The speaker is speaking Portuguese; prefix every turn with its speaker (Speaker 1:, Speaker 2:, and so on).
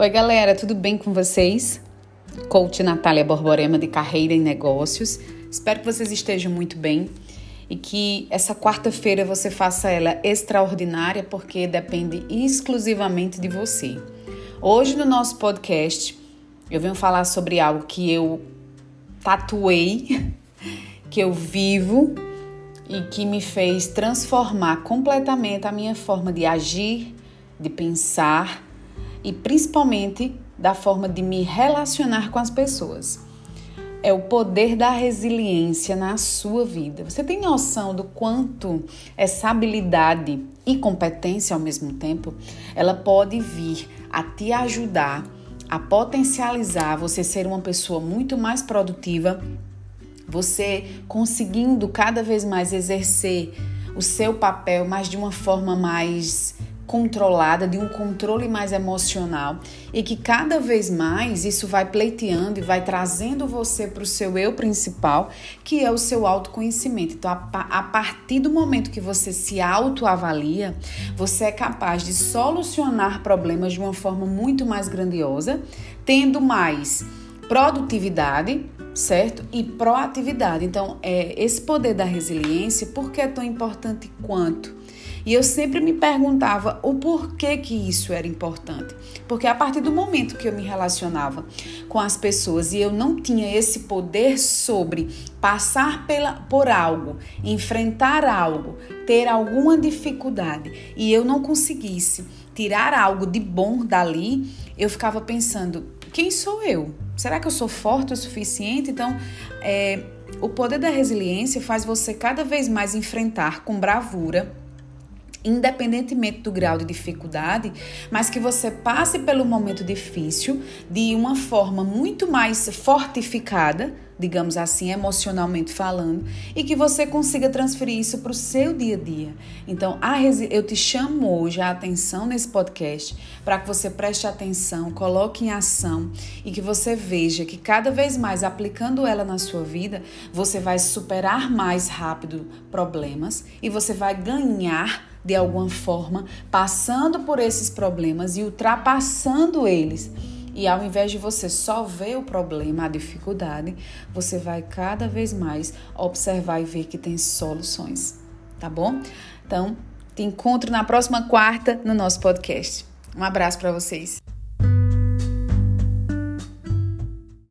Speaker 1: Oi, galera, tudo bem com vocês? Coach Natália Borborema de Carreira em Negócios. Espero que vocês estejam muito bem e que essa quarta-feira você faça ela extraordinária porque depende exclusivamente de você. Hoje no nosso podcast eu venho falar sobre algo que eu tatuei, que eu vivo e que me fez transformar completamente a minha forma de agir, de pensar e principalmente da forma de me relacionar com as pessoas. É o poder da resiliência na sua vida. Você tem noção do quanto essa habilidade e competência ao mesmo tempo, ela pode vir a te ajudar a potencializar você ser uma pessoa muito mais produtiva, você conseguindo cada vez mais exercer o seu papel, mas de uma forma mais controlada, de um controle mais emocional e que cada vez mais isso vai pleiteando e vai trazendo você para o seu eu principal, que é o seu autoconhecimento. Então, a, partir do momento que você se autoavalia, você é capaz de solucionar problemas de uma forma muito mais grandiosa, tendo mais produtividade, certo? E proatividade. Então, é esse poder da resiliência, por que é tão importante quanto? E eu sempre me perguntava o porquê que isso era importante. Porque a partir do momento que eu me relacionava com as pessoas e eu não tinha esse poder sobre passar pela, por algo, enfrentar algo, ter alguma dificuldade e eu não conseguisse tirar algo de bom dali, eu ficava pensando: quem sou eu? Será que eu sou forte o suficiente? Então, é, o poder da resiliência faz você cada vez mais enfrentar com bravura independentemente do grau de dificuldade, mas que você passe pelo momento difícil de uma forma muito mais fortificada, digamos assim, emocionalmente falando, e que você consiga transferir isso para o seu dia a dia. Então, eu te chamo hoje a atenção nesse podcast para que você preste atenção, coloque em ação e que você veja que cada vez mais aplicando ela na sua vida, você vai superar mais rápido problemas e você vai ganhar de alguma forma, passando por esses problemas e ultrapassando eles. E ao invés de você só ver o problema, a dificuldade, você vai cada vez mais observar e ver que tem soluções, tá bom? Então, te encontro na próxima quarta no nosso podcast. Um abraço para vocês.